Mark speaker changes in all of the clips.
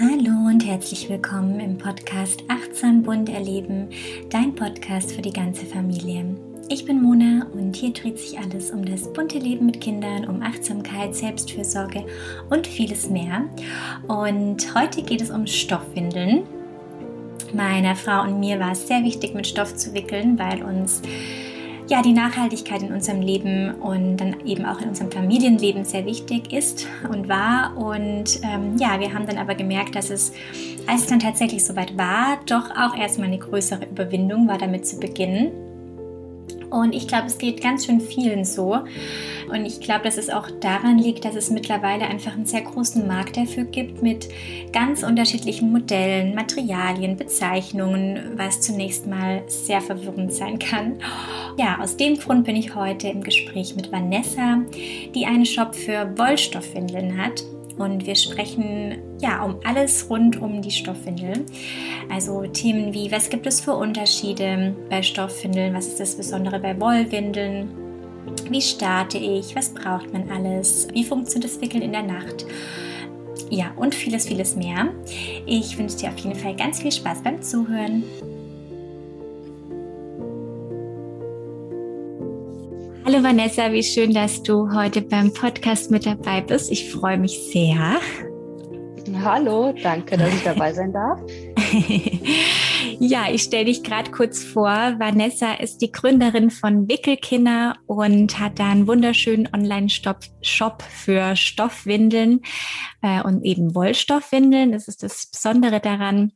Speaker 1: Hallo und herzlich willkommen im Podcast Achtsam Bunt Erleben, dein Podcast für die ganze Familie. Ich bin Mona und hier dreht sich alles um das bunte Leben mit Kindern, um Achtsamkeit, Selbstfürsorge und vieles mehr. Und heute geht es um Stoffwindeln. Meiner Frau und mir war es sehr wichtig, mit Stoff zu wickeln, weil uns ja, die Nachhaltigkeit in unserem Leben und dann eben auch in unserem Familienleben sehr wichtig ist und war. Und ähm, ja, wir haben dann aber gemerkt, dass es, als es dann tatsächlich soweit war, doch auch erstmal eine größere Überwindung war, damit zu beginnen. Und ich glaube, es geht ganz schön vielen so. Und ich glaube, dass es auch daran liegt, dass es mittlerweile einfach einen sehr großen Markt dafür gibt mit ganz unterschiedlichen Modellen, Materialien, Bezeichnungen, was zunächst mal sehr verwirrend sein kann. Ja, aus dem Grund bin ich heute im Gespräch mit Vanessa, die einen Shop für Wollstoffwindeln hat und wir sprechen ja um alles rund um die Stoffwindel. Also Themen wie, was gibt es für Unterschiede bei Stoffwindeln, was ist das Besondere bei Wollwindeln, wie starte ich, was braucht man alles, wie funktioniert das Wickeln in der Nacht. Ja, und vieles, vieles mehr. Ich wünsche dir auf jeden Fall ganz viel Spaß beim Zuhören. Hallo Vanessa, wie schön, dass du heute beim Podcast mit dabei bist. Ich freue mich sehr.
Speaker 2: Hallo, danke, dass ich dabei sein darf.
Speaker 1: ja, ich stelle dich gerade kurz vor. Vanessa ist die Gründerin von Wickelkinder und hat da einen wunderschönen Online-Shop für Stoffwindeln äh, und eben Wollstoffwindeln. Das ist das Besondere daran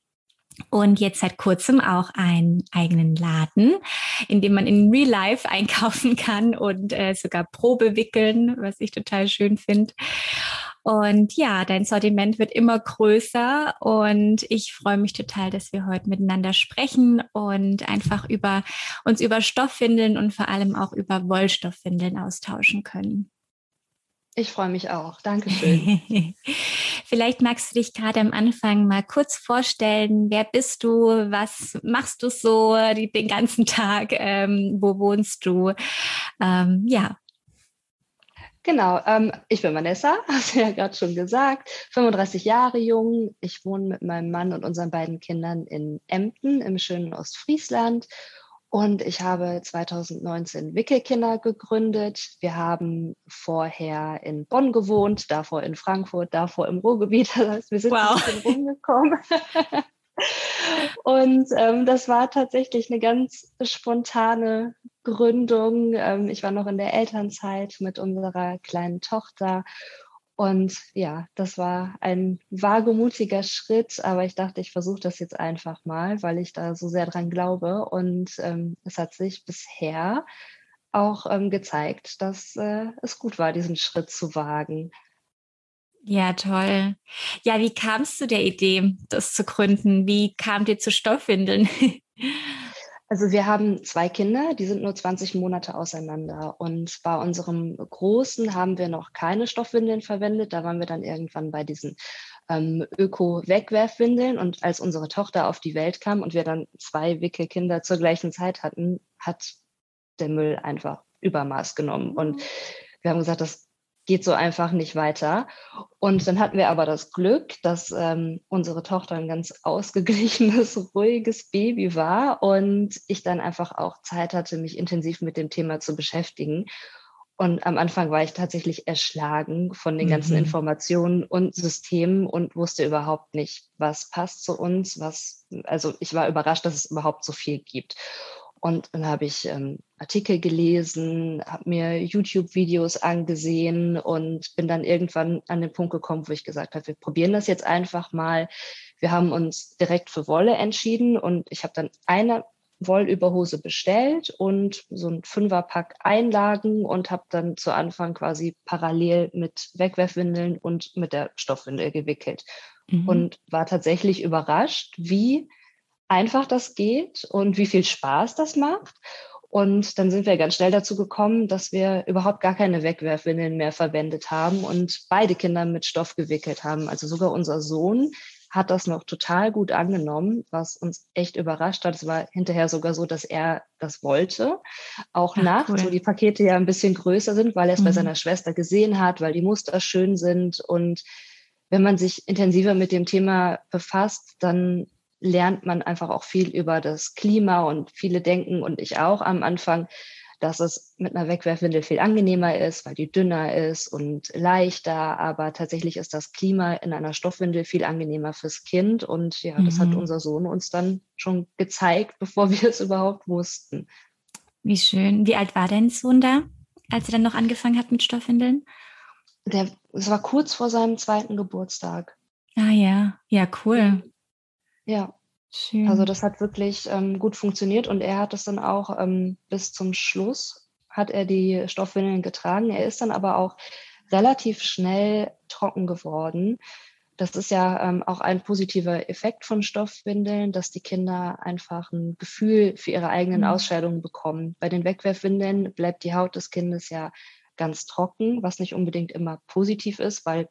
Speaker 1: und jetzt seit kurzem auch einen eigenen Laden, in dem man in Real Life einkaufen kann und äh, sogar Probe wickeln, was ich total schön finde. Und ja, dein Sortiment wird immer größer und ich freue mich total, dass wir heute miteinander sprechen und einfach über uns über Stoffwindeln und vor allem auch über Wollstoffwindeln austauschen können.
Speaker 2: Ich freue mich auch. Dankeschön.
Speaker 1: Vielleicht magst du dich gerade am Anfang mal kurz vorstellen. Wer bist du? Was machst du so den ganzen Tag? Ähm, wo wohnst du? Ähm, ja.
Speaker 2: Genau, ähm, ich bin Vanessa, hast du ja gerade schon gesagt, 35 Jahre jung. Ich wohne mit meinem Mann und unseren beiden Kindern in Emden im schönen Ostfriesland und ich habe 2019 Wickelkinder gegründet. Wir haben vorher in Bonn gewohnt, davor in Frankfurt, davor im Ruhrgebiet. Das heißt, wir sind wow. ein bisschen rumgekommen. Und ähm, das war tatsächlich eine ganz spontane Gründung. Ähm, ich war noch in der Elternzeit mit unserer kleinen Tochter und ja, das war ein wagemutiger Schritt, aber ich dachte, ich versuche das jetzt einfach mal, weil ich da so sehr dran glaube. Und ähm, es hat sich bisher auch ähm, gezeigt, dass äh, es gut war, diesen Schritt zu wagen.
Speaker 1: Ja, toll. Ja, wie kamst du der Idee, das zu gründen? Wie kam dir zu Stoffwindeln?
Speaker 2: Also wir haben zwei Kinder, die sind nur 20 Monate auseinander. Und bei unserem Großen haben wir noch keine Stoffwindeln verwendet. Da waren wir dann irgendwann bei diesen ähm, Öko-Wegwerfwindeln. Und als unsere Tochter auf die Welt kam und wir dann zwei Wickelkinder zur gleichen Zeit hatten, hat der Müll einfach Übermaß genommen. Und wir haben gesagt, das geht so einfach nicht weiter. Und dann hatten wir aber das Glück, dass ähm, unsere Tochter ein ganz ausgeglichenes, ruhiges Baby war und ich dann einfach auch Zeit hatte, mich intensiv mit dem Thema zu beschäftigen. Und am Anfang war ich tatsächlich erschlagen von den ganzen mhm. Informationen und Systemen und wusste überhaupt nicht, was passt zu uns, was, also ich war überrascht, dass es überhaupt so viel gibt. Und dann habe ich ähm, Artikel gelesen, habe mir YouTube-Videos angesehen und bin dann irgendwann an den Punkt gekommen, wo ich gesagt habe, wir probieren das jetzt einfach mal. Wir haben uns direkt für Wolle entschieden und ich habe dann eine Wollüberhose bestellt und so ein Fünferpack Einlagen und habe dann zu Anfang quasi parallel mit Wegwerfwindeln und mit der Stoffwindel gewickelt mhm. und war tatsächlich überrascht, wie einfach das geht und wie viel Spaß das macht. Und dann sind wir ganz schnell dazu gekommen, dass wir überhaupt gar keine Wegwerfwindeln mehr verwendet haben und beide Kinder mit Stoff gewickelt haben. Also sogar unser Sohn hat das noch total gut angenommen, was uns echt überrascht hat. Es war hinterher sogar so, dass er das wollte. Auch Ach, nachts, cool. wo die Pakete ja ein bisschen größer sind, weil er es mhm. bei seiner Schwester gesehen hat, weil die Muster schön sind und wenn man sich intensiver mit dem Thema befasst, dann lernt man einfach auch viel über das Klima und viele denken und ich auch am Anfang, dass es mit einer Wegwerfwindel viel angenehmer ist, weil die dünner ist und leichter. Aber tatsächlich ist das Klima in einer Stoffwindel viel angenehmer fürs Kind. Und ja, das hat mhm. unser Sohn uns dann schon gezeigt, bevor wir es überhaupt wussten.
Speaker 1: Wie schön. Wie alt war dein Sohn da, als er dann noch angefangen hat mit Stoffwindeln?
Speaker 2: Der, es war kurz vor seinem zweiten Geburtstag.
Speaker 1: Ah ja, ja, cool.
Speaker 2: Ja. Schön. Also das hat wirklich ähm, gut funktioniert und er hat es dann auch ähm, bis zum Schluss, hat er die Stoffwindeln getragen. Er ist dann aber auch relativ schnell trocken geworden. Das ist ja ähm, auch ein positiver Effekt von Stoffwindeln, dass die Kinder einfach ein Gefühl für ihre eigenen mhm. Ausscheidungen bekommen. Bei den Wegwerfwindeln bleibt die Haut des Kindes ja ganz trocken, was nicht unbedingt immer positiv ist, weil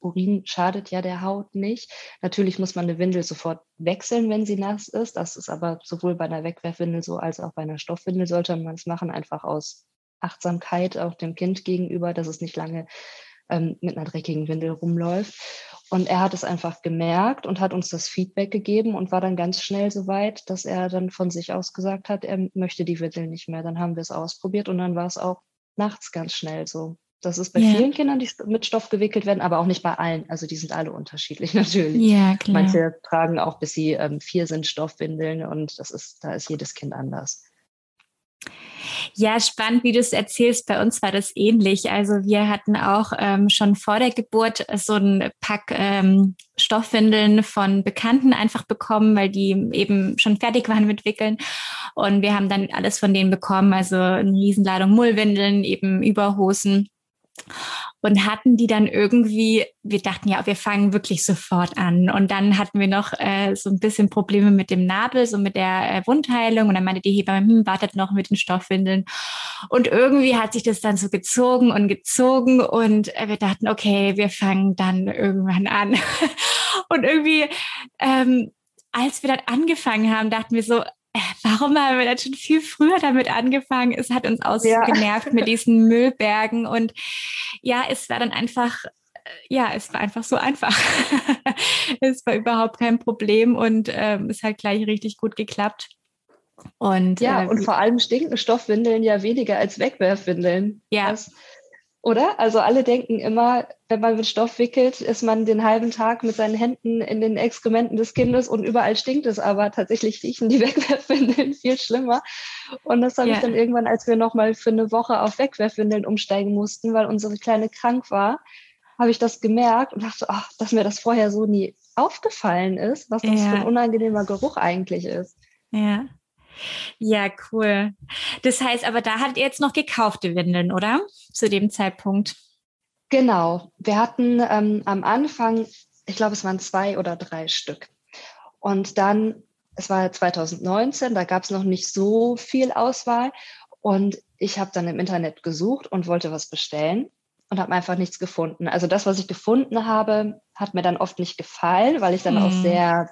Speaker 2: Urin schadet ja der Haut nicht. Natürlich muss man eine Windel sofort wechseln, wenn sie nass ist. Das ist aber sowohl bei einer Wegwerfwindel so als auch bei einer Stoffwindel sollte man es machen, einfach aus Achtsamkeit auch dem Kind gegenüber, dass es nicht lange ähm, mit einer dreckigen Windel rumläuft. Und er hat es einfach gemerkt und hat uns das Feedback gegeben und war dann ganz schnell so weit, dass er dann von sich aus gesagt hat, er möchte die Windel nicht mehr. Dann haben wir es ausprobiert und dann war es auch nachts ganz schnell so. Das ist bei ja. vielen Kindern, die mit Stoff gewickelt werden, aber auch nicht bei allen. Also die sind alle unterschiedlich natürlich. Ja, klar. Manche tragen auch, bis sie ähm, vier sind, Stoffwindeln und das ist, da ist jedes Kind anders.
Speaker 1: Ja, spannend, wie du es erzählst. Bei uns war das ähnlich. Also wir hatten auch ähm, schon vor der Geburt so ein Pack ähm, Stoffwindeln von Bekannten einfach bekommen, weil die eben schon fertig waren mit Wickeln. Und wir haben dann alles von denen bekommen, also eine Riesenladung Mullwindeln, eben Überhosen und hatten die dann irgendwie, wir dachten ja, wir fangen wirklich sofort an. Und dann hatten wir noch äh, so ein bisschen Probleme mit dem Nabel, so mit der äh, Wundheilung. Und dann meinte die Hebamme, hm, wartet noch mit den Stoffwindeln. Und irgendwie hat sich das dann so gezogen und gezogen. Und äh, wir dachten, okay, wir fangen dann irgendwann an. und irgendwie, ähm, als wir dann angefangen haben, dachten wir so, warum haben wir dann schon viel früher damit angefangen? Es hat uns ausgenervt ja. mit diesen Müllbergen und ja, es war dann einfach, ja, es war einfach so einfach. es war überhaupt kein Problem und ähm, es hat gleich richtig gut geklappt.
Speaker 2: Und, ja, äh, und vor allem stinken Stoffwindeln ja weniger als Wegwerfwindeln. Ja. Das, oder? Also alle denken immer, wenn man mit Stoff wickelt, ist man den halben Tag mit seinen Händen in den Exkrementen des Kindes und überall stinkt es, aber tatsächlich riechen die Wegwerfwindeln viel schlimmer. Und das habe ja. ich dann irgendwann, als wir nochmal für eine Woche auf Wegwerfwindeln umsteigen mussten, weil unsere Kleine krank war, habe ich das gemerkt und dachte, ach, dass mir das vorher so nie aufgefallen ist, was das ja. für ein unangenehmer Geruch eigentlich ist.
Speaker 1: Ja. Ja, cool. Das heißt, aber da hattet ihr jetzt noch gekaufte Windeln, oder? Zu dem Zeitpunkt.
Speaker 2: Genau. Wir hatten ähm, am Anfang, ich glaube, es waren zwei oder drei Stück. Und dann, es war 2019, da gab es noch nicht so viel Auswahl. Und ich habe dann im Internet gesucht und wollte was bestellen und habe einfach nichts gefunden. Also das, was ich gefunden habe, hat mir dann oft nicht gefallen, weil ich dann hm. auch sehr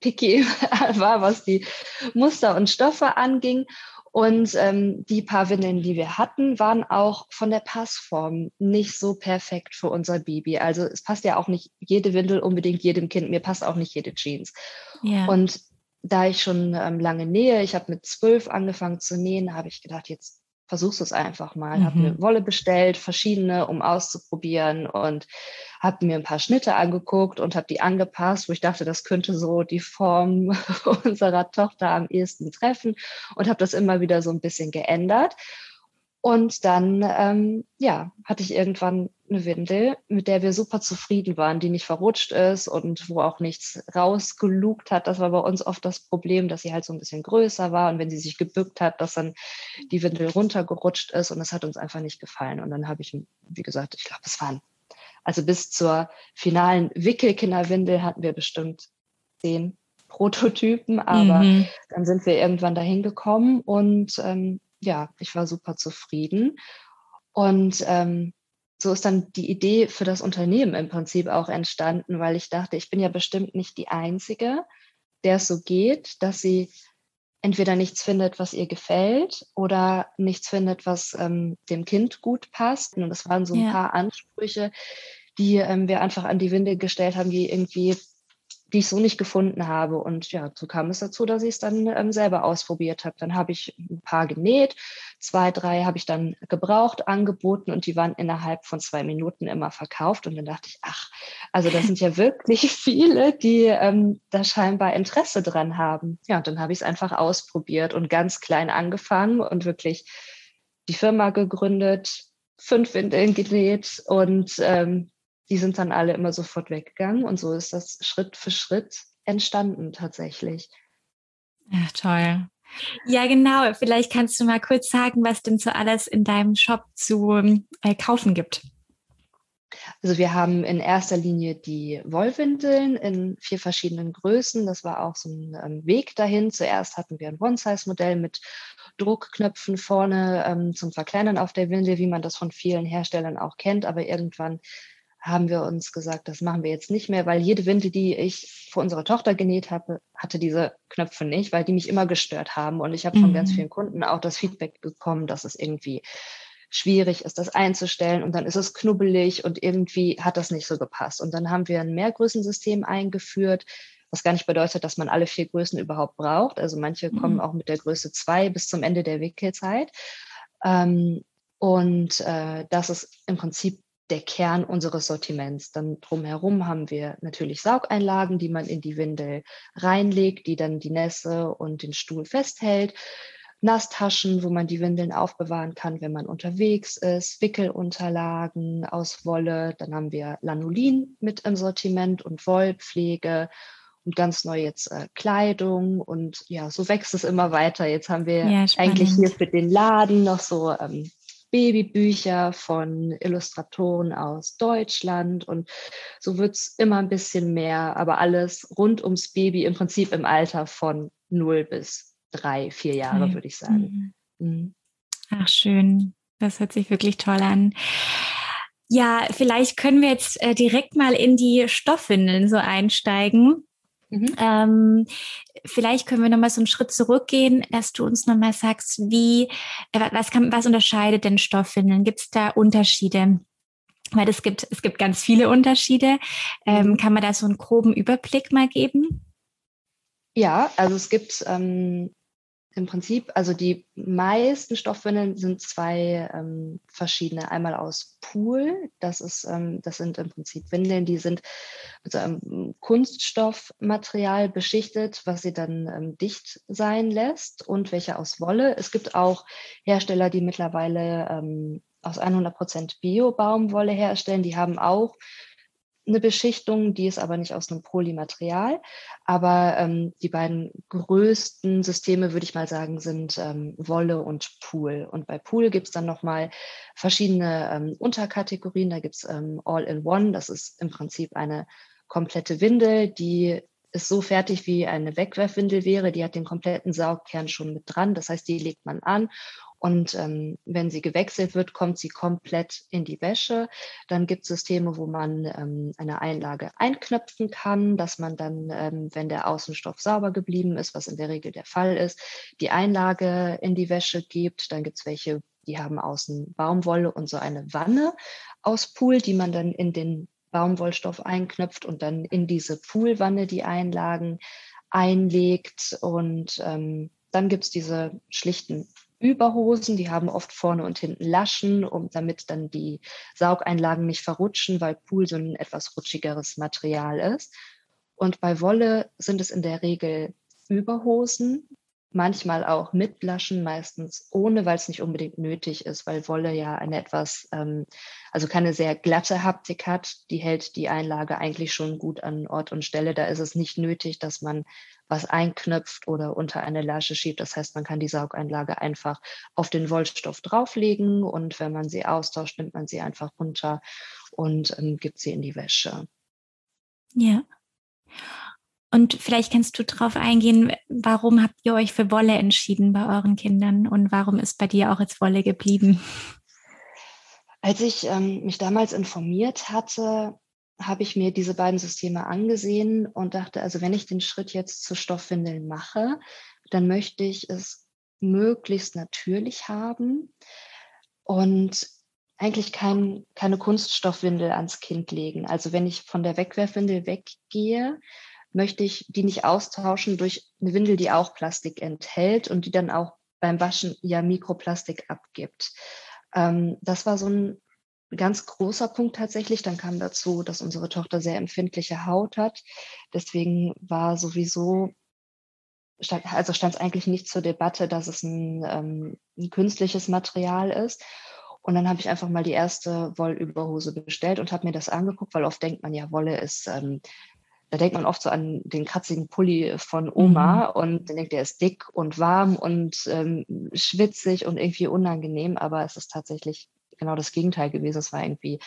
Speaker 2: picky war, was die Muster und Stoffe anging. Und ähm, die paar Windeln, die wir hatten, waren auch von der Passform nicht so perfekt für unser Baby. Also es passt ja auch nicht jede Windel unbedingt jedem Kind. Mir passt auch nicht jede Jeans. Ja. Und da ich schon ähm, lange nähe, ich habe mit zwölf angefangen zu nähen, habe ich gedacht, jetzt versuchst du es einfach mal. Mhm. Habe eine Wolle bestellt, verschiedene, um auszuprobieren und habe mir ein paar Schnitte angeguckt und habe die angepasst, wo ich dachte, das könnte so die Form unserer Tochter am ehesten treffen und habe das immer wieder so ein bisschen geändert. Und dann, ähm, ja, hatte ich irgendwann eine Windel, mit der wir super zufrieden waren, die nicht verrutscht ist und wo auch nichts rausgelugt hat. Das war bei uns oft das Problem, dass sie halt so ein bisschen größer war und wenn sie sich gebückt hat, dass dann die Windel runtergerutscht ist und das hat uns einfach nicht gefallen. Und dann habe ich, wie gesagt, ich glaube, es waren, also bis zur finalen Wickelkinderwindel hatten wir bestimmt zehn Prototypen, aber mhm. dann sind wir irgendwann dahin gekommen und ähm, ja, ich war super zufrieden. Und ähm, so ist dann die Idee für das Unternehmen im Prinzip auch entstanden, weil ich dachte, ich bin ja bestimmt nicht die Einzige, der es so geht, dass sie entweder nichts findet, was ihr gefällt oder nichts findet, was ähm, dem Kind gut passt. Und das waren so ein ja. paar Ansprüche, die ähm, wir einfach an die Winde gestellt haben, die irgendwie die ich so nicht gefunden habe. Und ja, so kam es dazu, dass ich es dann ähm, selber ausprobiert habe. Dann habe ich ein paar genäht, zwei, drei habe ich dann gebraucht, angeboten und die waren innerhalb von zwei Minuten immer verkauft. Und dann dachte ich, ach, also das sind ja wirklich viele, die ähm, da scheinbar Interesse dran haben. Ja, und dann habe ich es einfach ausprobiert und ganz klein angefangen und wirklich die Firma gegründet, fünf Windeln genäht und ähm, die sind dann alle immer sofort weggegangen und so ist das Schritt für Schritt entstanden tatsächlich.
Speaker 1: Ja, toll. Ja, genau. Vielleicht kannst du mal kurz sagen, was denn so alles in deinem Shop zu äh, kaufen gibt.
Speaker 2: Also wir haben in erster Linie die Wollwindeln in vier verschiedenen Größen. Das war auch so ein ähm, Weg dahin. Zuerst hatten wir ein One-Size-Modell mit Druckknöpfen vorne ähm, zum Verkleinern auf der Windel, wie man das von vielen Herstellern auch kennt. Aber irgendwann haben wir uns gesagt, das machen wir jetzt nicht mehr, weil jede Windel, die ich für unsere Tochter genäht habe, hatte diese Knöpfe nicht, weil die mich immer gestört haben. Und ich habe von ganz mhm. vielen Kunden auch das Feedback bekommen, dass es irgendwie schwierig ist, das einzustellen und dann ist es knubbelig und irgendwie hat das nicht so gepasst. Und dann haben wir ein Mehrgrößensystem eingeführt, was gar nicht bedeutet, dass man alle vier Größen überhaupt braucht. Also manche mhm. kommen auch mit der Größe zwei bis zum Ende der Wickelzeit. Ähm, und äh, das ist im Prinzip der Kern unseres Sortiments. Dann drumherum haben wir natürlich Saugeinlagen, die man in die Windel reinlegt, die dann die Nässe und den Stuhl festhält. Nasstaschen, wo man die Windeln aufbewahren kann, wenn man unterwegs ist, Wickelunterlagen aus Wolle, dann haben wir Lanolin mit im Sortiment und Wollpflege und ganz neu jetzt äh, Kleidung und ja, so wächst es immer weiter. Jetzt haben wir ja, eigentlich hier für den Laden noch so ähm, Babybücher von Illustratoren aus Deutschland und so wird es immer ein bisschen mehr, aber alles rund ums Baby im Prinzip im Alter von 0 bis 3, 4 Jahre, okay. würde ich sagen. Mhm.
Speaker 1: mhm. Ach, schön. Das hört sich wirklich toll an. Ja, vielleicht können wir jetzt äh, direkt mal in die Stoffwindeln so einsteigen. Mhm. Ähm, vielleicht können wir nochmal so einen Schritt zurückgehen, dass du uns nochmal sagst, wie, äh, was, kann, was unterscheidet denn Stoffwindeln? Gibt es da Unterschiede? Weil es gibt, es gibt ganz viele Unterschiede. Ähm, mhm. kann man da so einen groben Überblick mal geben?
Speaker 2: Ja, also es gibt ähm, im Prinzip, also die meisten Stoffwindeln sind zwei ähm, verschiedene. Einmal aus Pool, das ist, ähm, das sind im Prinzip Windeln, die sind mit einem Kunststoffmaterial beschichtet, was sie dann ähm, dicht sein lässt und welche aus Wolle. Es gibt auch Hersteller, die mittlerweile ähm, aus 100% Bio-Baumwolle herstellen. Die haben auch eine Beschichtung, die ist aber nicht aus einem Polymaterial. Aber ähm, die beiden größten Systeme, würde ich mal sagen, sind ähm, Wolle und Pool. Und bei Pool gibt es dann nochmal verschiedene ähm, Unterkategorien. Da gibt es ähm, All-in-One, das ist im Prinzip eine komplette Windel, die ist so fertig, wie eine Wegwerfwindel wäre. Die hat den kompletten Saugkern schon mit dran. Das heißt, die legt man an und ähm, wenn sie gewechselt wird, kommt sie komplett in die Wäsche. Dann gibt es Systeme, wo man ähm, eine Einlage einknöpfen kann, dass man dann, ähm, wenn der Außenstoff sauber geblieben ist, was in der Regel der Fall ist, die Einlage in die Wäsche gibt. Dann gibt es welche, die haben außen Baumwolle und so eine Wanne aus Pool, die man dann in den Baumwollstoff einknöpft und dann in diese Poolwanne die Einlagen einlegt. Und ähm, dann gibt es diese schlichten Überhosen, die haben oft vorne und hinten Laschen, um damit dann die Saugeinlagen nicht verrutschen, weil Pool so ein etwas rutschigeres Material ist. Und bei Wolle sind es in der Regel Überhosen, manchmal auch mit Laschen, meistens ohne, weil es nicht unbedingt nötig ist, weil Wolle ja eine etwas, ähm, also keine sehr glatte Haptik hat. Die hält die Einlage eigentlich schon gut an Ort und Stelle. Da ist es nicht nötig, dass man was einknöpft oder unter eine Lasche schiebt. Das heißt, man kann die Saugeinlage einfach auf den Wollstoff drauflegen und wenn man sie austauscht, nimmt man sie einfach runter und ähm, gibt sie in die Wäsche.
Speaker 1: Ja. Und vielleicht kannst du darauf eingehen, warum habt ihr euch für Wolle entschieden bei euren Kindern und warum ist bei dir auch jetzt Wolle geblieben?
Speaker 2: Als ich ähm, mich damals informiert hatte, habe ich mir diese beiden Systeme angesehen und dachte, also wenn ich den Schritt jetzt zu Stoffwindeln mache, dann möchte ich es möglichst natürlich haben. Und eigentlich kein, keine Kunststoffwindel ans Kind legen. Also wenn ich von der Wegwerfwindel weggehe, möchte ich die nicht austauschen durch eine Windel, die auch Plastik enthält und die dann auch beim Waschen ja Mikroplastik abgibt. Ähm, das war so ein ganz großer Punkt tatsächlich. Dann kam dazu, dass unsere Tochter sehr empfindliche Haut hat. Deswegen war sowieso, stand, also stand es eigentlich nicht zur Debatte, dass es ein, ähm, ein künstliches Material ist. Und dann habe ich einfach mal die erste Wollüberhose bestellt und habe mir das angeguckt, weil oft denkt man ja, Wolle ist, ähm, da denkt man oft so an den kratzigen Pulli von Oma mhm. und dann denkt, der ist dick und warm und ähm, schwitzig und irgendwie unangenehm, aber es ist tatsächlich genau das Gegenteil gewesen. Es war irgendwie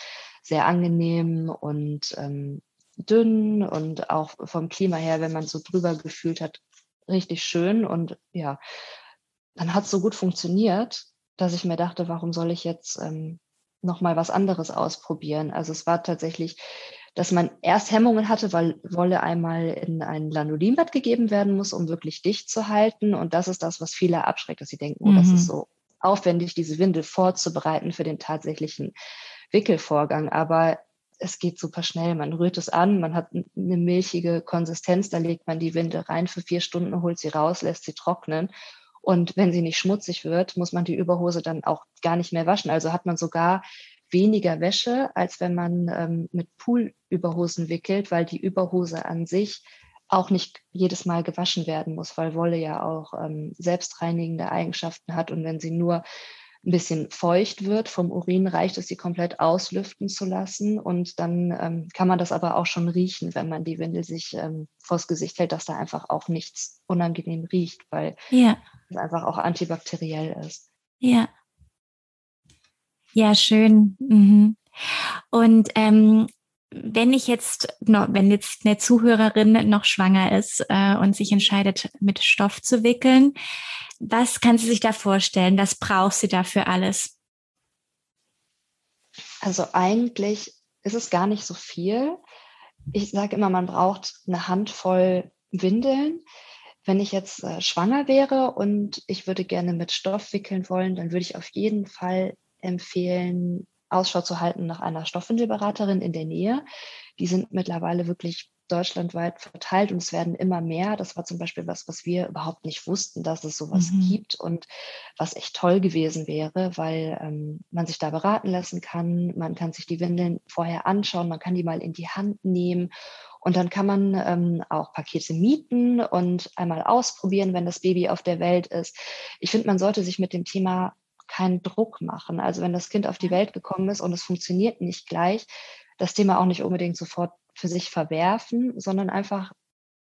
Speaker 2: sehr angenehm und ähm, dünn und auch vom Klima her, wenn man so drüber gefühlt hat, richtig schön. Und ja, dann hat es so gut funktioniert, dass ich mir dachte, warum soll ich jetzt ähm, noch mal was anderes ausprobieren? Also es war tatsächlich, dass man erst Hemmungen hatte, weil Wolle einmal in ein Lanolinbad gegeben werden muss, um wirklich dicht zu halten. Und das ist das, was viele abschreckt, dass sie denken, oh, das ist mhm. so aufwendig, diese Windel vorzubereiten für den tatsächlichen Wickelvorgang. Aber es geht super schnell. Man rührt es an, man hat eine milchige Konsistenz, da legt man die Windel rein für vier Stunden, holt sie raus, lässt sie trocknen. Und wenn sie nicht schmutzig wird, muss man die Überhose dann auch gar nicht mehr waschen. Also hat man sogar weniger Wäsche, als wenn man ähm, mit Poolüberhosen wickelt, weil die Überhose an sich auch nicht jedes Mal gewaschen werden muss, weil Wolle ja auch ähm, selbstreinigende Eigenschaften hat. Und wenn sie nur ein bisschen feucht wird vom Urin, reicht es, sie komplett auslüften zu lassen. Und dann ähm, kann man das aber auch schon riechen, wenn man die Windel sich ähm, vors Gesicht hält, dass da einfach auch nichts unangenehm riecht, weil ja. es einfach auch antibakteriell ist.
Speaker 1: Ja. Ja, schön. Mhm. Und ähm, wenn ich jetzt noch, wenn jetzt eine Zuhörerin noch schwanger ist äh, und sich entscheidet, mit Stoff zu wickeln, was kann sie sich da vorstellen? Was braucht sie dafür alles?
Speaker 2: Also eigentlich ist es gar nicht so viel. Ich sage immer, man braucht eine Handvoll Windeln. Wenn ich jetzt äh, schwanger wäre und ich würde gerne mit Stoff wickeln wollen, dann würde ich auf jeden Fall empfehlen, Ausschau zu halten nach einer Stoffwindelberaterin in der Nähe. Die sind mittlerweile wirklich deutschlandweit verteilt und es werden immer mehr. Das war zum Beispiel was, was wir überhaupt nicht wussten, dass es sowas mhm. gibt und was echt toll gewesen wäre, weil ähm, man sich da beraten lassen kann. Man kann sich die Windeln vorher anschauen, man kann die mal in die Hand nehmen und dann kann man ähm, auch Pakete mieten und einmal ausprobieren, wenn das Baby auf der Welt ist. Ich finde, man sollte sich mit dem Thema keinen Druck machen. Also wenn das Kind auf die Welt gekommen ist und es funktioniert nicht gleich, das Thema auch nicht unbedingt sofort für sich verwerfen, sondern einfach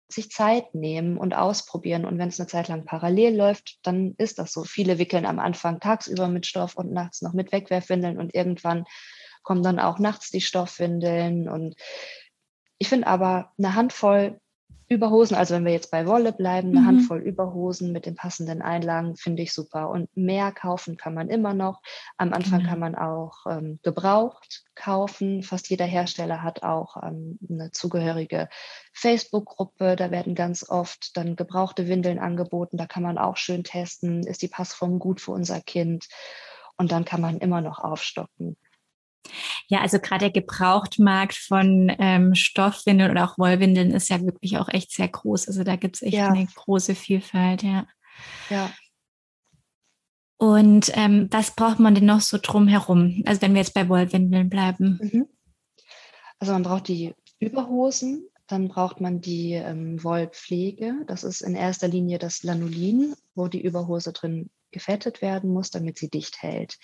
Speaker 2: sich Zeit nehmen und ausprobieren. Und wenn es eine Zeit lang parallel läuft, dann ist das so. Viele wickeln am Anfang tagsüber mit Stoff und nachts noch mit Wegwerfwindeln und irgendwann kommen dann auch nachts die Stoffwindeln. Und ich finde aber eine Handvoll Überhosen, also wenn wir jetzt bei Wolle bleiben, eine mhm. Handvoll Überhosen mit den passenden Einlagen finde ich super. Und mehr kaufen kann man immer noch. Am Anfang mhm. kann man auch ähm, gebraucht kaufen. Fast jeder Hersteller hat auch ähm, eine zugehörige Facebook-Gruppe. Da werden ganz oft dann gebrauchte Windeln angeboten. Da kann man auch schön testen, ist die Passform gut für unser Kind. Und dann kann man immer noch aufstocken.
Speaker 1: Ja, also gerade der Gebrauchtmarkt von ähm, Stoffwindeln oder auch Wollwindeln ist ja wirklich auch echt sehr groß. Also da gibt es echt ja. eine große Vielfalt, ja.
Speaker 2: Ja.
Speaker 1: Und ähm, was braucht man denn noch so drumherum? Also wenn wir jetzt bei Wollwindeln bleiben. Mhm.
Speaker 2: Also man braucht die Überhosen, dann braucht man die ähm, Wollpflege. Das ist in erster Linie das Lanolin, wo die Überhose drin gefettet werden muss, damit sie dicht hält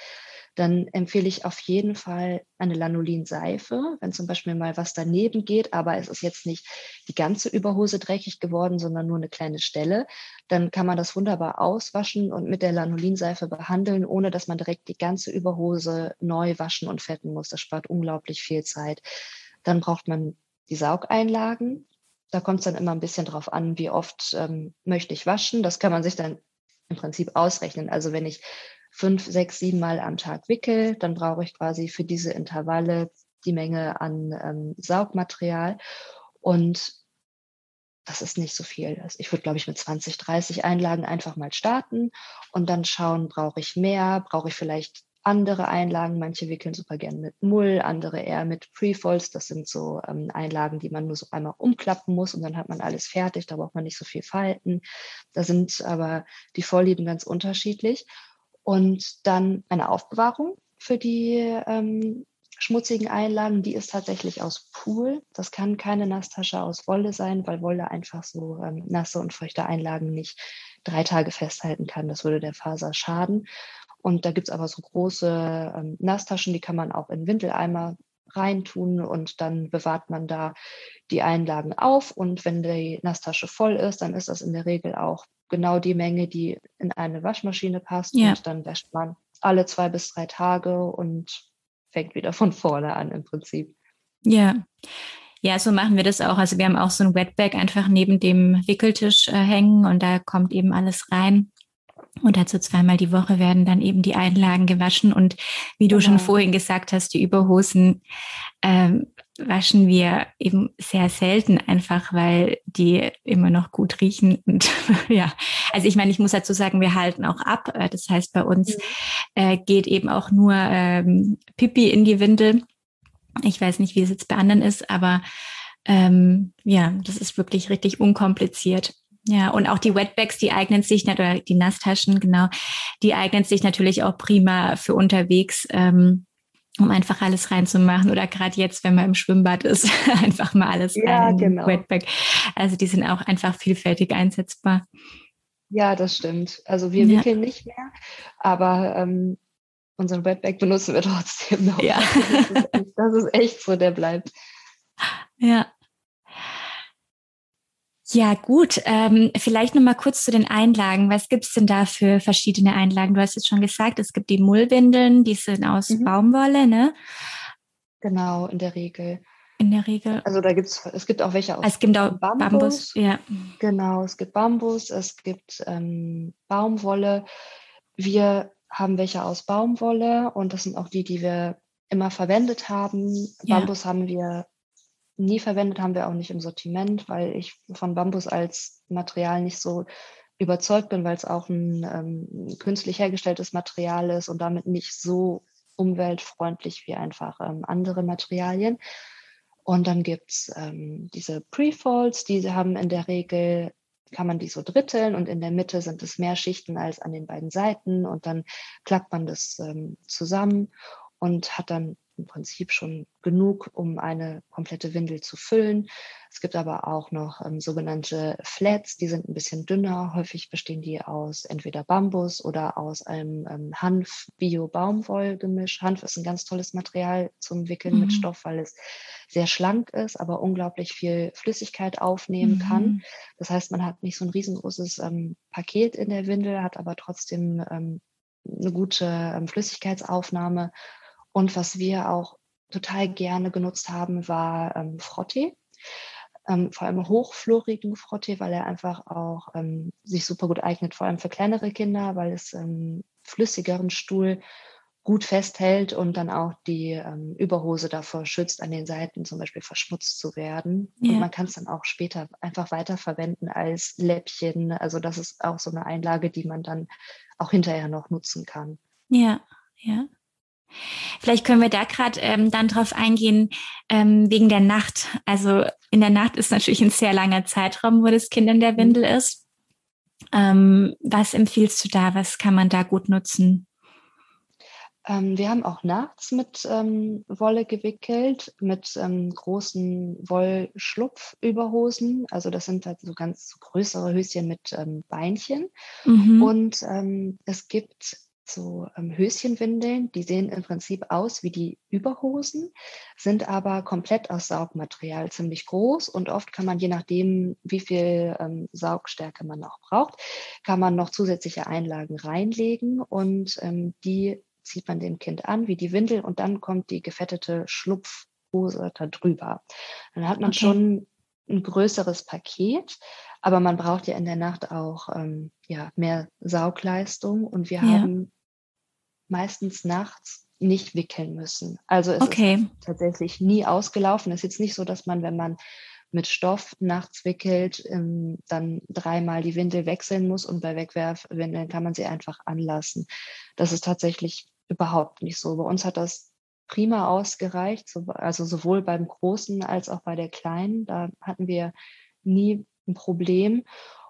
Speaker 2: dann empfehle ich auf jeden Fall eine Lanolinseife, wenn zum Beispiel mal was daneben geht, aber es ist jetzt nicht die ganze Überhose dreckig geworden, sondern nur eine kleine Stelle, dann kann man das wunderbar auswaschen und mit der Lanolinseife behandeln, ohne dass man direkt die ganze Überhose neu waschen und fetten muss. Das spart unglaublich viel Zeit. Dann braucht man die Saugeinlagen. Da kommt es dann immer ein bisschen drauf an, wie oft ähm, möchte ich waschen. Das kann man sich dann im Prinzip ausrechnen. Also wenn ich fünf, sechs, sieben Mal am Tag wickel, dann brauche ich quasi für diese Intervalle die Menge an ähm, Saugmaterial. Und das ist nicht so viel. Ich würde, glaube ich, mit 20, 30 Einlagen einfach mal starten und dann schauen, brauche ich mehr, brauche ich vielleicht andere Einlagen. Manche wickeln super gern mit Mull, andere eher mit Prefolds. Das sind so ähm, Einlagen, die man nur so einmal umklappen muss und dann hat man alles fertig. Da braucht man nicht so viel Falten. Da sind aber die Vorlieben ganz unterschiedlich. Und dann eine Aufbewahrung für die ähm, schmutzigen Einlagen, die ist tatsächlich aus Pool. Das kann keine Nasstasche aus Wolle sein, weil Wolle einfach so ähm, nasse und feuchte Einlagen nicht drei Tage festhalten kann. Das würde der Faser schaden. Und da gibt es aber so große ähm, Nasstaschen, die kann man auch in Windeleimer reintun und dann bewahrt man da die Einlagen auf. Und wenn die Nasstasche voll ist, dann ist das in der Regel auch genau die Menge, die in eine Waschmaschine passt. Ja. Und dann wäscht man alle zwei bis drei Tage und fängt wieder von vorne an im Prinzip.
Speaker 1: Ja. Ja, so machen wir das auch. Also wir haben auch so ein Wetbag einfach neben dem Wickeltisch äh, hängen und da kommt eben alles rein. Und dazu zweimal die Woche werden dann eben die Einlagen gewaschen. Und wie du genau. schon vorhin gesagt hast, die Überhosen ähm, waschen wir eben sehr selten einfach, weil die immer noch gut riechen. Und ja, also ich meine, ich muss dazu sagen, wir halten auch ab. Äh, das heißt, bei uns mhm. äh, geht eben auch nur ähm, Pipi in die Windel. Ich weiß nicht, wie es jetzt bei anderen ist, aber ähm, ja, das ist wirklich richtig unkompliziert. Ja, und auch die Wetbags, die eignen sich, oder die Nasstaschen, genau, die eignen sich natürlich auch prima für unterwegs, ähm, um einfach alles reinzumachen. Oder gerade jetzt, wenn man im Schwimmbad ist, einfach mal alles
Speaker 2: ja, rein in genau.
Speaker 1: Wetbag. Also die sind auch einfach vielfältig einsetzbar.
Speaker 2: Ja, das stimmt. Also wir ja. wickeln nicht mehr, aber ähm, unseren Wetbag benutzen wir trotzdem noch.
Speaker 1: Ja.
Speaker 2: Das ist, echt, das ist echt so, der bleibt.
Speaker 1: Ja. Ja, gut. Ähm, vielleicht noch mal kurz zu den Einlagen. Was gibt's denn da für verschiedene Einlagen? Du hast jetzt schon gesagt, es gibt die Mullwindeln, die sind aus mhm. Baumwolle, ne?
Speaker 2: Genau, in der Regel.
Speaker 1: In der Regel.
Speaker 2: Also da gibt's, es gibt auch welche aus
Speaker 1: es gibt auch Bambus. Bambus ja.
Speaker 2: Genau, es gibt Bambus, es gibt ähm, Baumwolle. Wir haben welche aus Baumwolle und das sind auch die, die wir immer verwendet haben. Ja. Bambus haben wir nie verwendet, haben wir auch nicht im Sortiment, weil ich von Bambus als Material nicht so überzeugt bin, weil es auch ein ähm, künstlich hergestelltes Material ist und damit nicht so umweltfreundlich wie einfach ähm, andere Materialien. Und dann gibt es ähm, diese Prefolds, die haben in der Regel, kann man die so dritteln und in der Mitte sind es mehr Schichten als an den beiden Seiten und dann klappt man das ähm, zusammen und hat dann im Prinzip schon genug, um eine komplette Windel zu füllen. Es gibt aber auch noch ähm, sogenannte Flats, die sind ein bisschen dünner. Häufig bestehen die aus entweder Bambus oder aus einem ähm, Hanf-Bio-Baumwoll-Gemisch. Hanf ist ein ganz tolles Material zum Wickeln mhm. mit Stoff, weil es sehr schlank ist, aber unglaublich viel Flüssigkeit aufnehmen mhm. kann. Das heißt, man hat nicht so ein riesengroßes ähm, Paket in der Windel, hat aber trotzdem ähm, eine gute ähm, Flüssigkeitsaufnahme und was wir auch total gerne genutzt haben, war ähm, Frottee. Ähm, vor allem hochflorigen Frottee, weil er einfach auch ähm, sich super gut eignet, vor allem für kleinere Kinder, weil es ähm, flüssigeren Stuhl gut festhält und dann auch die ähm, Überhose davor schützt, an den Seiten zum Beispiel verschmutzt zu werden. Ja. Und man kann es dann auch später einfach weiterverwenden als Läppchen. Also das ist auch so eine Einlage, die man dann auch hinterher noch nutzen kann.
Speaker 1: Ja, ja. Vielleicht können wir da gerade ähm, dann drauf eingehen, ähm, wegen der Nacht. Also in der Nacht ist natürlich ein sehr langer Zeitraum, wo das Kind in der mhm. Windel ist. Ähm, was empfiehlst du da? Was kann man da gut nutzen?
Speaker 2: Ähm, wir haben auch nachts mit ähm, Wolle gewickelt, mit ähm, großen Wollschlupfüberhosen. Also das sind halt so ganz größere Höschen mit Beinchen. Mhm. Und es gibt so ähm, Höschenwindeln, die sehen im Prinzip aus wie die Überhosen, sind aber komplett aus Saugmaterial, ziemlich groß und oft kann man, je nachdem, wie viel ähm, Saugstärke man noch braucht, kann man noch zusätzliche Einlagen reinlegen und ähm, die zieht man dem Kind an, wie die Windel und dann kommt die gefettete Schlupfhose da drüber. Dann hat man okay. schon ein größeres Paket, aber man braucht ja in der Nacht auch ähm, ja, mehr Saugleistung und wir ja. haben meistens nachts nicht wickeln müssen. Also es okay. ist tatsächlich nie ausgelaufen. Es ist jetzt nicht so, dass man, wenn man mit Stoff nachts wickelt, ähm, dann dreimal die Windel wechseln muss und bei Wegwerfwindeln kann man sie einfach anlassen. Das ist tatsächlich überhaupt nicht so. Bei uns hat das prima ausgereicht, also sowohl beim Großen als auch bei der Kleinen. Da hatten wir nie ein Problem.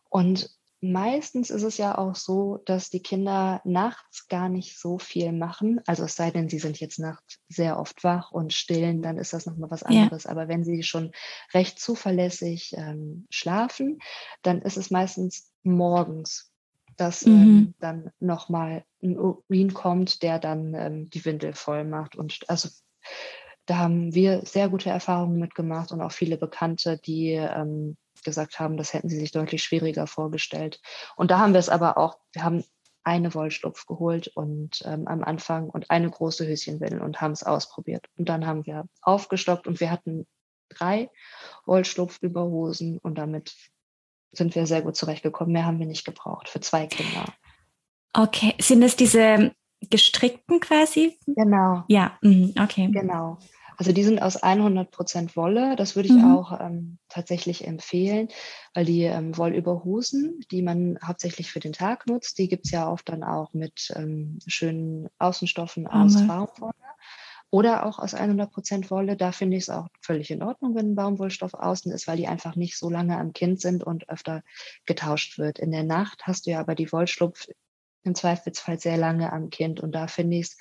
Speaker 2: Und meistens ist es ja auch so, dass die Kinder nachts gar nicht so viel machen. Also es sei denn, sie sind jetzt nachts sehr oft wach und stillen, dann ist das nochmal was anderes. Ja. Aber wenn sie schon recht zuverlässig ähm, schlafen, dann ist es meistens morgens, dass mhm. ähm, dann nochmal ein Urin kommt, der dann ähm, die Windel voll macht. Und also da haben wir sehr gute Erfahrungen mitgemacht und auch viele Bekannte, die ähm, gesagt haben, das hätten sie sich deutlich schwieriger vorgestellt. Und da haben wir es aber auch, wir haben eine Wollstopf geholt und ähm, am Anfang und eine große Höschenwindel und haben es ausprobiert. Und dann haben wir aufgestockt und wir hatten drei Wollstopfüberhosen und damit sind wir sehr gut zurechtgekommen. Mehr haben wir nicht gebraucht für zwei Kinder.
Speaker 1: Okay, sind es diese gestrickten quasi?
Speaker 2: Genau.
Speaker 1: Ja, mhm, okay.
Speaker 2: Genau. Also die sind aus 100 Prozent Wolle. Das würde ich mhm. auch ähm, tatsächlich empfehlen, weil die ähm, Wollüberhosen, die man hauptsächlich für den Tag nutzt, die gibt's ja oft dann auch mit ähm, schönen Außenstoffen aus mhm. Baumwolle oder auch aus 100 Prozent Wolle. Da finde ich es auch völlig in Ordnung, wenn ein Baumwollstoff außen ist, weil die einfach nicht so lange am Kind sind und öfter getauscht wird. In der Nacht hast du ja aber die Wollschlupf im Zweifelsfall sehr lange am Kind und da finde ich es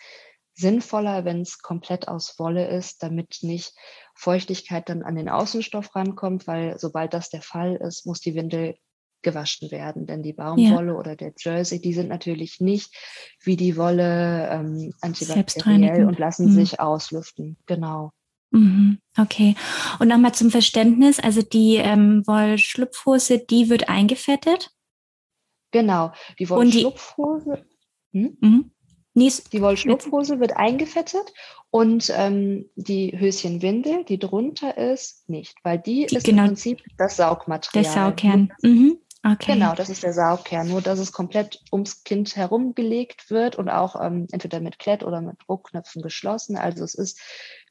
Speaker 2: sinnvoller, wenn es komplett aus Wolle ist, damit nicht Feuchtigkeit dann an den Außenstoff rankommt, weil sobald das der Fall ist, muss die Windel gewaschen werden. Denn die Baumwolle ja. oder der Jersey, die sind natürlich nicht wie die Wolle ähm, antibakteriell und lassen mhm. sich auslüften. Genau.
Speaker 1: Mhm. Okay. Und nochmal zum Verständnis, also die ähm, Wollschlupfhose, die wird eingefettet?
Speaker 2: Genau, die Wollschlupfhose. Hm? Mhm. Die Wollschlupfhose wird eingefettet und ähm, die Höschenwindel, die drunter ist, nicht, weil die, die ist genau, im Prinzip das Saugmaterial.
Speaker 1: Der Saugkern. Mhm.
Speaker 2: Okay. Genau, das ist der Saugkern. Nur, dass es komplett ums Kind herumgelegt wird und auch ähm, entweder mit Klett oder mit Druckknöpfen geschlossen. Also es ist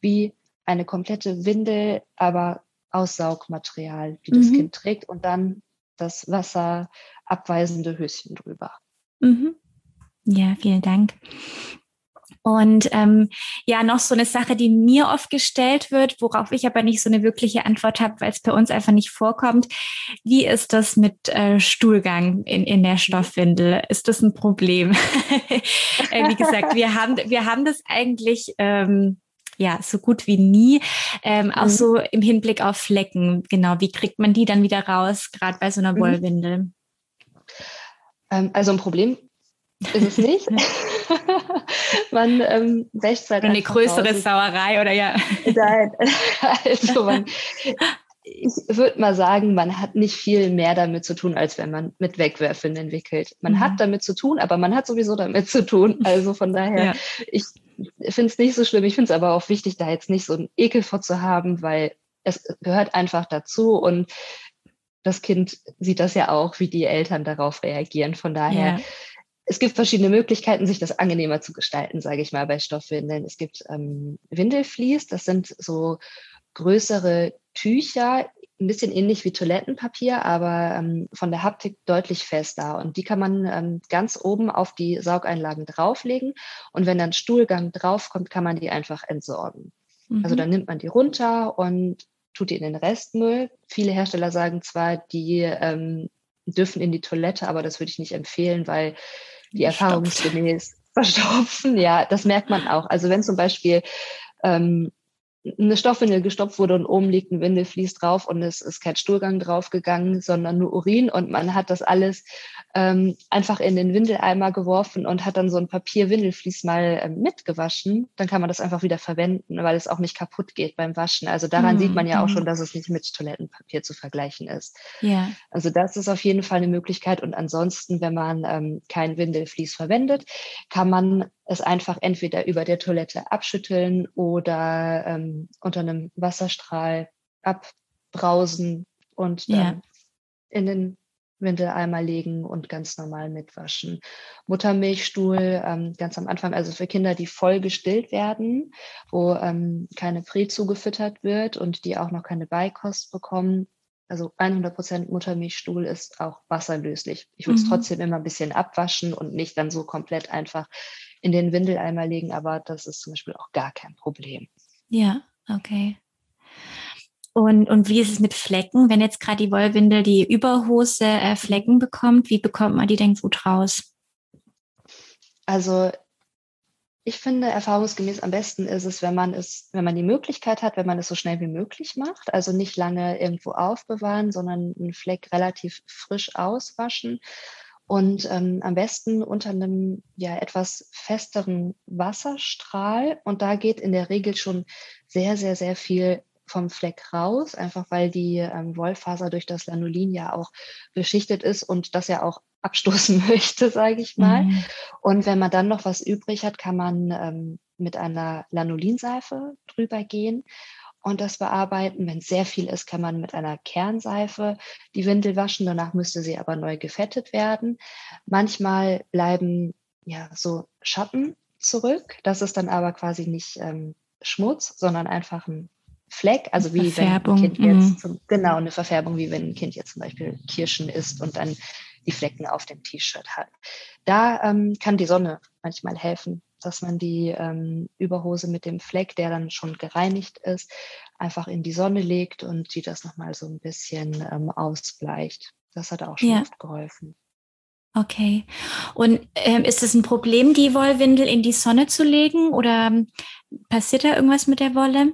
Speaker 2: wie eine komplette Windel, aber aus Saugmaterial, die mhm. das Kind trägt und dann das wasserabweisende Höschen drüber.
Speaker 1: Mhm. Ja, vielen Dank. Und ähm, ja, noch so eine Sache, die mir oft gestellt wird, worauf ich aber nicht so eine wirkliche Antwort habe, weil es bei uns einfach nicht vorkommt. Wie ist das mit äh, Stuhlgang in, in der Stoffwindel? Ist das ein Problem? äh, wie gesagt, wir haben, wir haben das eigentlich ähm, ja so gut wie nie. Ähm, auch mhm. so im Hinblick auf Flecken. Genau, wie kriegt man die dann wieder raus, gerade bei so einer mhm. Wollwindel?
Speaker 2: Ähm, also ein Problem ist es nicht. man ähm, wäscht halt
Speaker 1: Eine größere raus. Sauerei oder ja.
Speaker 2: Nein, also man, ich würde mal sagen, man hat nicht viel mehr damit zu tun, als wenn man mit Wegwerfen entwickelt. Man mhm. hat damit zu tun, aber man hat sowieso damit zu tun. Also von daher, ja. ich finde es nicht so schlimm. Ich finde es aber auch wichtig, da jetzt nicht so einen Ekel vor zu haben, weil es gehört einfach dazu und das Kind sieht das ja auch, wie die Eltern darauf reagieren. Von daher ja es gibt verschiedene Möglichkeiten, sich das angenehmer zu gestalten, sage ich mal, bei Stoffwindeln. Es gibt ähm, Windelflies, das sind so größere Tücher, ein bisschen ähnlich wie Toilettenpapier, aber ähm, von der Haptik deutlich fester. Und die kann man ähm, ganz oben auf die Saugeinlagen drauflegen. Und wenn dann Stuhlgang draufkommt, kann man die einfach entsorgen. Also mhm. Also dann nimmt man die runter und tut die in den Restmüll. Viele Hersteller sagen zwar, die ähm, dürfen in die Toilette, aber das würde ich nicht empfehlen, weil die erfahrungsgemäß verstopfen. Ja, das merkt man auch. Also wenn zum Beispiel ähm, eine Stoffwindel gestopft wurde und oben liegt ein Windelflies drauf und es ist kein Stuhlgang draufgegangen, sondern nur Urin und man hat das alles ähm, einfach in den Windeleimer geworfen und hat dann so ein Papier-Windelflies mal ähm, mitgewaschen, dann kann man das einfach wieder verwenden, weil es auch nicht kaputt geht beim Waschen. Also daran mhm. sieht man ja auch mhm. schon, dass es nicht mit Toilettenpapier zu vergleichen ist. Ja. Also das ist auf jeden Fall eine Möglichkeit und ansonsten, wenn man ähm, kein Windelflies verwendet, kann man es einfach entweder über der Toilette abschütteln oder ähm, unter einem Wasserstrahl abbrausen und dann ja. in den Windeleimer legen und ganz normal mitwaschen. Muttermilchstuhl ähm, ganz am Anfang, also für Kinder, die voll gestillt werden, wo ähm, keine Prä zugefüttert wird und die auch noch keine Beikost bekommen. Also 100% Muttermilchstuhl ist auch wasserlöslich. Ich würde es mhm. trotzdem immer ein bisschen abwaschen und nicht dann so komplett einfach in den Windeleimer legen, aber das ist zum Beispiel auch gar kein Problem.
Speaker 1: Ja, okay. Und, und wie ist es mit Flecken? Wenn jetzt gerade die Wollwindel die Überhose äh, Flecken bekommt, wie bekommt man die denn gut raus?
Speaker 2: Also ich finde, erfahrungsgemäß am besten ist es, wenn man es, wenn man die Möglichkeit hat, wenn man es so schnell wie möglich macht. Also nicht lange irgendwo aufbewahren, sondern einen Fleck relativ frisch auswaschen und ähm, am besten unter einem ja etwas festeren Wasserstrahl. Und da geht in der Regel schon sehr, sehr, sehr viel vom Fleck raus, einfach weil die ähm, Wollfaser durch das Lanolin ja auch beschichtet ist und das ja auch abstoßen möchte, sage ich mal. Mhm. Und wenn man dann noch was übrig hat, kann man ähm, mit einer Lanolinseife drüber gehen und das bearbeiten. Wenn es sehr viel ist, kann man mit einer Kernseife die Windel waschen. Danach müsste sie aber neu gefettet werden. Manchmal bleiben ja so Schatten zurück. Das ist dann aber quasi nicht ähm, Schmutz, sondern einfach ein Fleck, also wie Verfärbung. wenn ein Kind jetzt, mhm. zum, genau, eine Verfärbung, wie wenn ein Kind jetzt zum Beispiel Kirschen isst und dann die Flecken auf dem T-Shirt hat. Da ähm, kann die Sonne manchmal helfen, dass man die ähm, Überhose mit dem Fleck, der dann schon gereinigt ist, einfach in die Sonne legt und die das nochmal so ein bisschen ähm, ausbleicht. Das hat auch schon ja. oft geholfen.
Speaker 1: Okay. Und ähm, ist es ein Problem, die Wollwindel in die Sonne zu legen oder passiert da irgendwas mit der Wolle?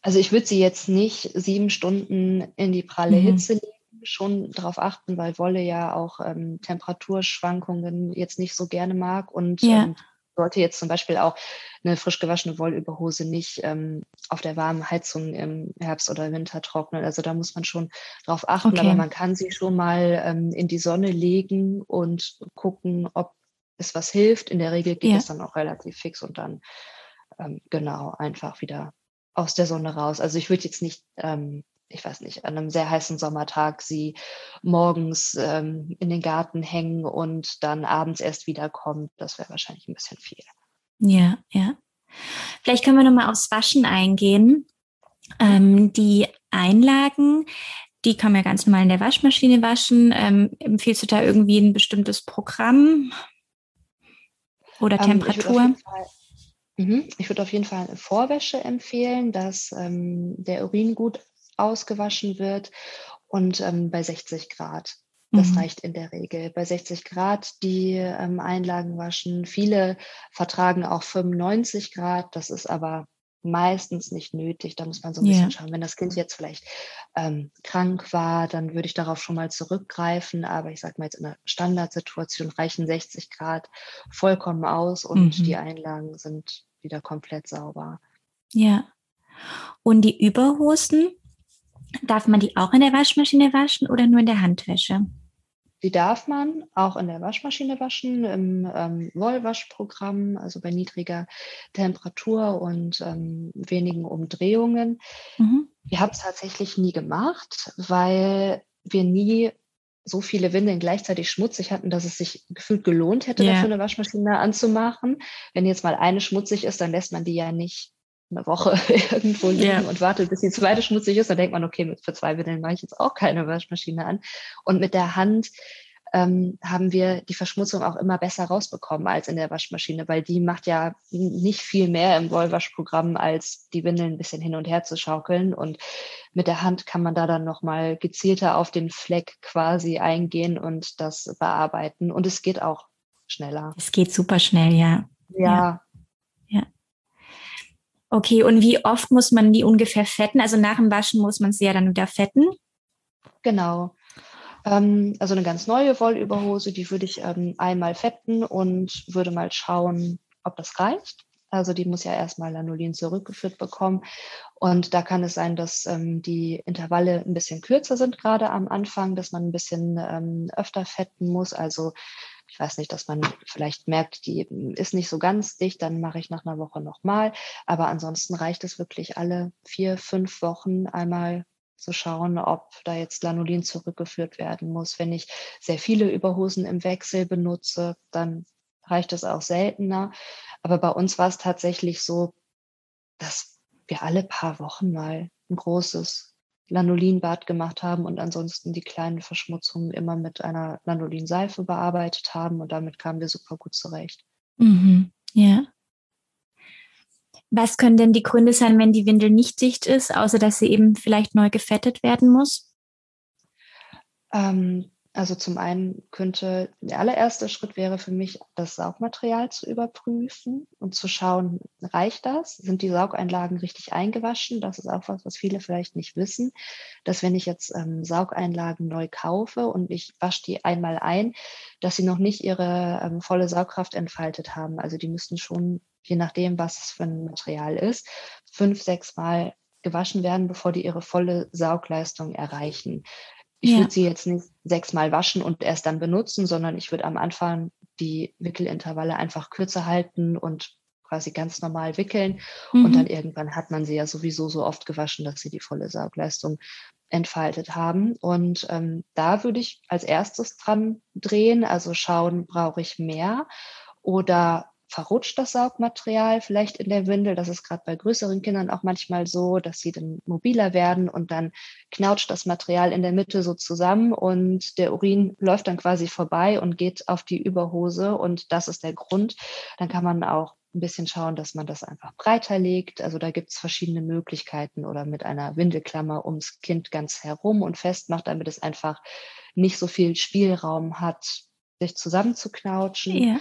Speaker 2: Also ich würde sie jetzt nicht sieben Stunden in die pralle mhm. Hitze legen schon darauf achten, weil Wolle ja auch ähm, Temperaturschwankungen jetzt nicht so gerne mag und ja. ähm, sollte jetzt zum Beispiel auch eine frisch gewaschene Wollüberhose nicht ähm, auf der warmen Heizung im Herbst oder Winter trocknen. Also da muss man schon drauf achten, okay. aber man kann sie schon mal ähm, in die Sonne legen und gucken, ob es was hilft. In der Regel geht ja. es dann auch relativ fix und dann ähm, genau einfach wieder aus der Sonne raus. Also ich würde jetzt nicht ähm, ich weiß nicht, an einem sehr heißen Sommertag sie morgens ähm, in den Garten hängen und dann abends erst wiederkommen, das wäre wahrscheinlich ein bisschen viel.
Speaker 1: Ja, ja. Vielleicht können wir nochmal aufs Waschen eingehen. Ähm, die Einlagen, die kann man ja ganz normal in der Waschmaschine waschen. Ähm, empfiehlst du da irgendwie ein bestimmtes Programm oder ähm, Temperatur?
Speaker 2: Mhm, ich würde auf jeden Fall eine Vorwäsche empfehlen, dass ähm, der Urin gut ausgewaschen wird und ähm, bei 60 Grad. Das mhm. reicht in der Regel. Bei 60 Grad die ähm, Einlagen waschen. Viele vertragen auch 95 Grad. Das ist aber meistens nicht nötig. Da muss man so ein bisschen schauen. Wenn das Kind jetzt vielleicht ähm, krank war, dann würde ich darauf schon mal zurückgreifen. Aber ich sage mal jetzt in einer Standardsituation reichen 60 Grad vollkommen aus und mhm. die Einlagen sind wieder komplett sauber.
Speaker 1: Ja. Und die Überhosen, Darf man die auch in der Waschmaschine waschen oder nur in der Handwäsche?
Speaker 2: Die darf man auch in der Waschmaschine waschen, im ähm, Wollwaschprogramm, also bei niedriger Temperatur und ähm, wenigen Umdrehungen. Mhm. Wir haben es tatsächlich nie gemacht, weil wir nie so viele Windeln gleichzeitig schmutzig hatten, dass es sich gefühlt gelohnt hätte, yeah. dafür eine Waschmaschine anzumachen. Wenn jetzt mal eine schmutzig ist, dann lässt man die ja nicht eine Woche irgendwo liegen yeah. und wartet, bis die zweite schmutzig ist, dann denkt man, okay, für zwei Windeln mache ich jetzt auch keine Waschmaschine an. Und mit der Hand ähm, haben wir die Verschmutzung auch immer besser rausbekommen als in der Waschmaschine, weil die macht ja nicht viel mehr im Wollwaschprogramm, als die Windeln ein bisschen hin und her zu schaukeln. Und mit der Hand kann man da dann nochmal gezielter auf den Fleck quasi eingehen und das bearbeiten. Und es geht auch schneller.
Speaker 1: Es geht super schnell, ja.
Speaker 2: Ja,
Speaker 1: Okay, und wie oft muss man die ungefähr fetten? Also nach dem Waschen muss man sie ja dann wieder fetten?
Speaker 2: Genau. Ähm, also eine ganz neue Wollüberhose, die würde ich ähm, einmal fetten und würde mal schauen, ob das reicht. Also die muss ja erstmal Lanolin zurückgeführt bekommen. Und da kann es sein, dass ähm, die Intervalle ein bisschen kürzer sind, gerade am Anfang, dass man ein bisschen ähm, öfter fetten muss. Also ich weiß nicht, dass man vielleicht merkt, die ist nicht so ganz dicht, dann mache ich nach einer Woche nochmal. Aber ansonsten reicht es wirklich alle vier, fünf Wochen einmal zu schauen, ob da jetzt Lanolin zurückgeführt werden muss. Wenn ich sehr viele Überhosen im Wechsel benutze, dann reicht es auch seltener. Aber bei uns war es tatsächlich so, dass wir alle paar Wochen mal ein großes Lanolinbad gemacht haben und ansonsten die kleinen Verschmutzungen immer mit einer Lanolinseife bearbeitet haben und damit kamen wir super gut zurecht.
Speaker 1: Mhm. Ja. Was können denn die Gründe sein, wenn die Windel nicht dicht ist, außer dass sie eben vielleicht neu gefettet werden muss?
Speaker 2: Ähm, also zum einen könnte der allererste Schritt wäre für mich, das Saugmaterial zu überprüfen und zu schauen, reicht das? Sind die Saugeinlagen richtig eingewaschen? Das ist auch was, was viele vielleicht nicht wissen, dass wenn ich jetzt ähm, Saugeinlagen neu kaufe und ich wasche die einmal ein, dass sie noch nicht ihre ähm, volle Saugkraft entfaltet haben. Also die müssten schon, je nachdem, was es für ein Material ist, fünf, sechs Mal gewaschen werden, bevor die ihre volle Saugleistung erreichen. Ich ja. würde sie jetzt nicht sechsmal waschen und erst dann benutzen, sondern ich würde am Anfang die Wickelintervalle einfach kürzer halten und quasi ganz normal wickeln. Mhm. Und dann irgendwann hat man sie ja sowieso so oft gewaschen, dass sie die volle Saugleistung entfaltet haben. Und ähm, da würde ich als erstes dran drehen, also schauen, brauche ich mehr oder verrutscht das Saugmaterial vielleicht in der Windel. Das ist gerade bei größeren Kindern auch manchmal so, dass sie dann mobiler werden und dann knautscht das Material in der Mitte so zusammen und der Urin läuft dann quasi vorbei und geht auf die Überhose und das ist der Grund. Dann kann man auch ein bisschen schauen, dass man das einfach breiter legt. Also da gibt es verschiedene Möglichkeiten oder mit einer Windelklammer ums Kind ganz herum und festmacht, damit es einfach nicht so viel Spielraum hat, sich zusammenzuknautschen. Ja.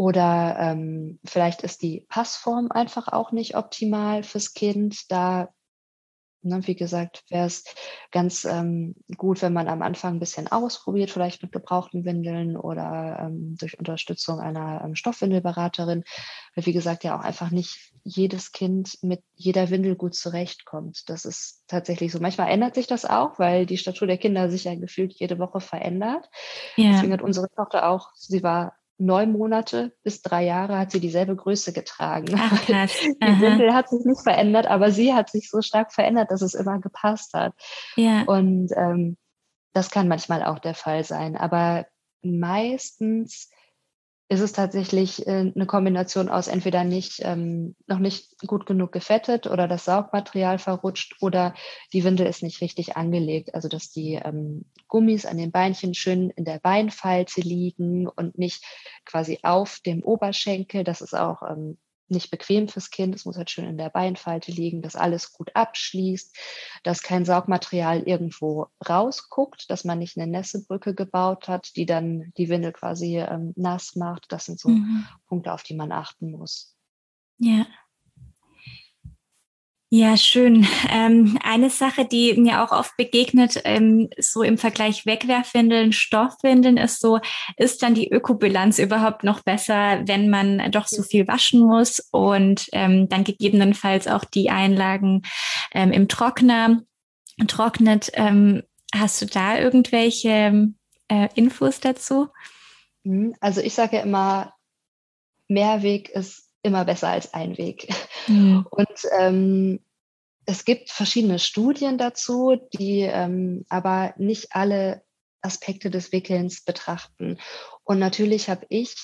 Speaker 2: Oder ähm, vielleicht ist die Passform einfach auch nicht optimal fürs Kind. Da, ne, wie gesagt, wäre es ganz ähm, gut, wenn man am Anfang ein bisschen ausprobiert, vielleicht mit gebrauchten Windeln oder ähm, durch Unterstützung einer ähm, Stoffwindelberaterin. Weil, wie gesagt, ja auch einfach nicht jedes Kind mit jeder Windel gut zurechtkommt. Das ist tatsächlich so. Manchmal ändert sich das auch, weil die Statur der Kinder sich ja gefühlt jede Woche verändert. Ja. Deswegen hat unsere Tochter auch, sie war neun Monate bis drei Jahre hat sie dieselbe Größe getragen. Ach, krass. Die Windel hat sich nicht verändert, aber sie hat sich so stark verändert, dass es immer gepasst hat. Ja. Und ähm, das kann manchmal auch der Fall sein. Aber meistens ist es tatsächlich äh, eine Kombination aus entweder nicht, ähm, noch nicht gut genug gefettet oder das Saugmaterial verrutscht oder die Windel ist nicht richtig angelegt. Also dass die ähm, Gummis an den Beinchen schön in der Beinfalte liegen und nicht quasi auf dem Oberschenkel. Das ist auch ähm, nicht bequem fürs Kind. Es muss halt schön in der Beinfalte liegen, dass alles gut abschließt, dass kein Saugmaterial irgendwo rausguckt, dass man nicht eine Nässebrücke gebaut hat, die dann die Windel quasi ähm, nass macht. Das sind so mhm. Punkte, auf die man achten muss.
Speaker 1: Ja. Ja, schön. Ähm, eine Sache, die mir auch oft begegnet, ähm, so im Vergleich Wegwerfwindeln, Stoffwindeln, ist so, ist dann die Ökobilanz überhaupt noch besser, wenn man doch so viel waschen muss und ähm, dann gegebenenfalls auch die Einlagen ähm, im Trockner trocknet. Ähm, hast du da irgendwelche äh, Infos dazu?
Speaker 2: Mhm. Also ich sage ja immer, Mehrweg ist immer besser als ein Weg. Mhm. Und ähm, es gibt verschiedene Studien dazu, die ähm, aber nicht alle Aspekte des Wickelns betrachten. Und natürlich habe ich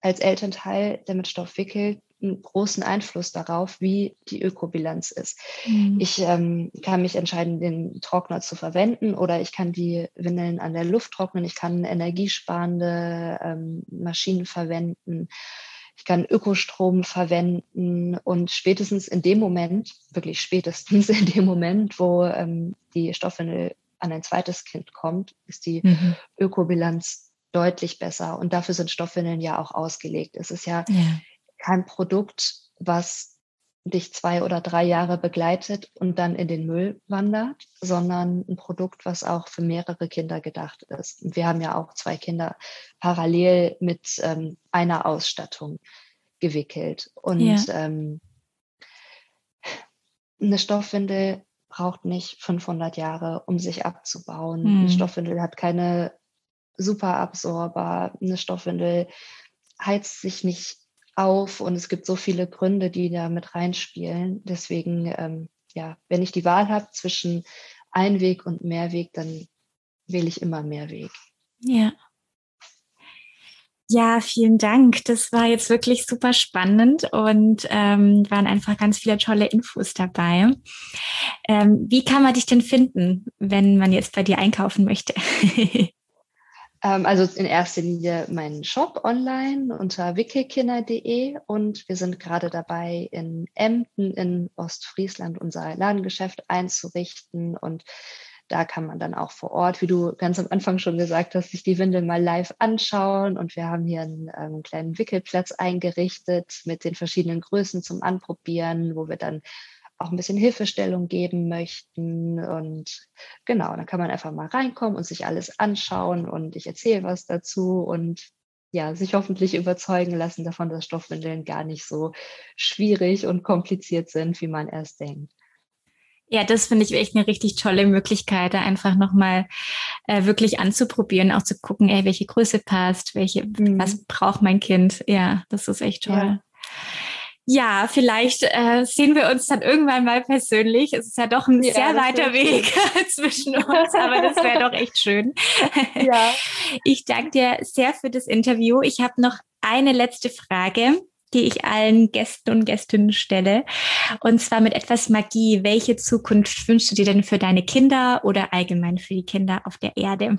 Speaker 2: als Elternteil, der mit Stoff wickelt, einen großen Einfluss darauf, wie die Ökobilanz ist. Mhm. Ich ähm, kann mich entscheiden, den Trockner zu verwenden oder ich kann die Windeln an der Luft trocknen. Ich kann energiesparende ähm, Maschinen verwenden ich kann Ökostrom verwenden und spätestens in dem Moment, wirklich spätestens in dem Moment, wo ähm, die Stoffwindel an ein zweites Kind kommt, ist die mhm. Ökobilanz deutlich besser. Und dafür sind Stoffwindeln ja auch ausgelegt. Es ist ja, ja. kein Produkt, was dich zwei oder drei Jahre begleitet und dann in den Müll wandert, sondern ein Produkt, was auch für mehrere Kinder gedacht ist. Und wir haben ja auch zwei Kinder parallel mit ähm, einer Ausstattung gewickelt. Und ja. ähm, eine Stoffwindel braucht nicht 500 Jahre, um sich abzubauen. Mhm. Eine Stoffwindel hat keine Superabsorber. Eine Stoffwindel heizt sich nicht auf und es gibt so viele Gründe, die da mit reinspielen. Deswegen, ähm, ja, wenn ich die Wahl habe zwischen Einweg und Mehrweg, dann wähle ich immer Mehrweg.
Speaker 1: Ja. Ja, vielen Dank. Das war jetzt wirklich super spannend und ähm, waren einfach ganz viele tolle Infos dabei. Ähm, wie kann man dich denn finden, wenn man jetzt bei dir einkaufen möchte?
Speaker 2: Ähm, also in erster Linie meinen Shop online unter wickelkinder.de und wir sind gerade dabei, in Emden in Ostfriesland unser Ladengeschäft einzurichten und da kann man dann auch vor Ort, wie du ganz am Anfang schon gesagt hast, sich die Windel mal live anschauen. Und wir haben hier einen, einen ähm, kleinen Wickelplatz eingerichtet mit den verschiedenen Größen zum Anprobieren, wo wir dann auch ein bisschen Hilfestellung geben möchten. Und genau, dann kann man einfach mal reinkommen und sich alles anschauen und ich erzähle was dazu und ja, sich hoffentlich überzeugen lassen davon, dass Stoffwindeln gar nicht so schwierig und kompliziert sind, wie man erst denkt.
Speaker 1: Ja, das finde ich echt eine richtig tolle Möglichkeit, da einfach nochmal äh, wirklich anzuprobieren, auch zu gucken, ey, welche Größe passt, welche, mhm. was braucht mein Kind. Ja, das ist echt toll. Ja. Ja, vielleicht äh, sehen wir uns dann irgendwann mal persönlich. Es ist ja doch ein ja, sehr weiter Weg zwischen uns, aber das wäre doch echt schön. Ja. Ich danke dir sehr für das Interview. Ich habe noch eine letzte Frage die ich allen Gästen und Gästinnen stelle. Und zwar mit etwas Magie. Welche Zukunft wünschst du dir denn für deine Kinder oder allgemein für die Kinder auf der Erde?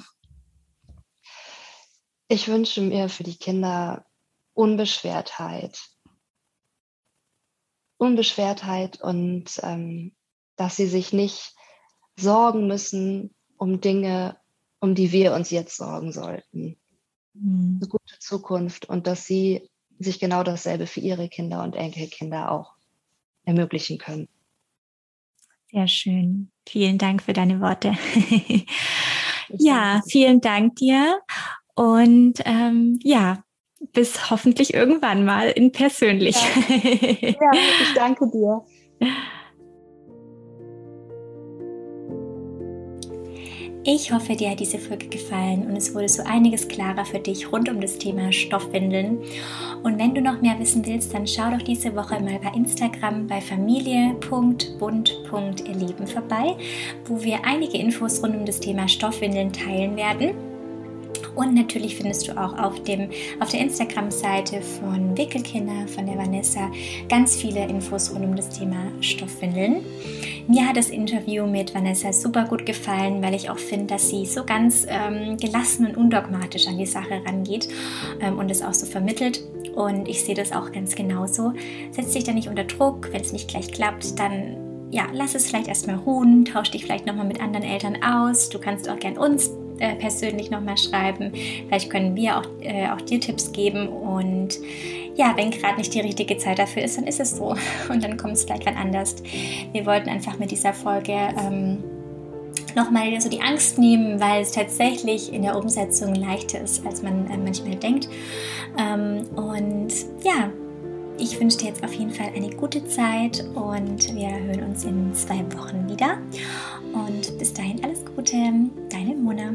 Speaker 2: Ich wünsche mir für die Kinder Unbeschwertheit. Unbeschwertheit und ähm, dass sie sich nicht sorgen müssen um Dinge, um die wir uns jetzt sorgen sollten. Mhm. Eine gute Zukunft und dass sie sich genau dasselbe für ihre Kinder und Enkelkinder auch ermöglichen können.
Speaker 1: Sehr schön. Vielen Dank für deine Worte. ja, vielen Dank dir. Und ähm, ja, bis hoffentlich irgendwann mal in persönlich.
Speaker 2: Ja, ja ich danke dir.
Speaker 1: Ich hoffe, dir hat diese Folge gefallen und es wurde so einiges klarer für dich rund um das Thema Stoffwindeln. Und wenn du noch mehr wissen willst, dann schau doch diese Woche mal bei Instagram bei familie.bund.erleben vorbei, wo wir einige Infos rund um das Thema Stoffwindeln teilen werden. Und natürlich findest du auch auf, dem, auf der Instagram-Seite von Wickelkinder, von der Vanessa, ganz viele Infos rund um das Thema Stoffwindeln. Mir hat das Interview mit Vanessa super gut gefallen, weil ich auch finde, dass sie so ganz ähm, gelassen und undogmatisch an die Sache rangeht ähm, und es auch so vermittelt. Und ich sehe das auch ganz genauso. Setz dich da nicht unter Druck, wenn es nicht gleich klappt, dann ja, lass es vielleicht erstmal ruhen, tausch dich vielleicht nochmal mit anderen Eltern aus. Du kannst auch gern uns äh, persönlich nochmal schreiben. Vielleicht können wir auch, äh, auch dir Tipps geben und ja, wenn gerade nicht die richtige Zeit dafür ist, dann ist es so und dann kommt es gleich wann anders. Wir wollten einfach mit dieser Folge ähm, nochmal so die Angst nehmen, weil es tatsächlich in der Umsetzung leichter ist, als man äh, manchmal denkt. Ähm, und ja, ich wünsche dir jetzt auf jeden Fall eine gute Zeit und wir hören uns in zwei Wochen wieder. Und bis dahin alles Gute, deine Mona.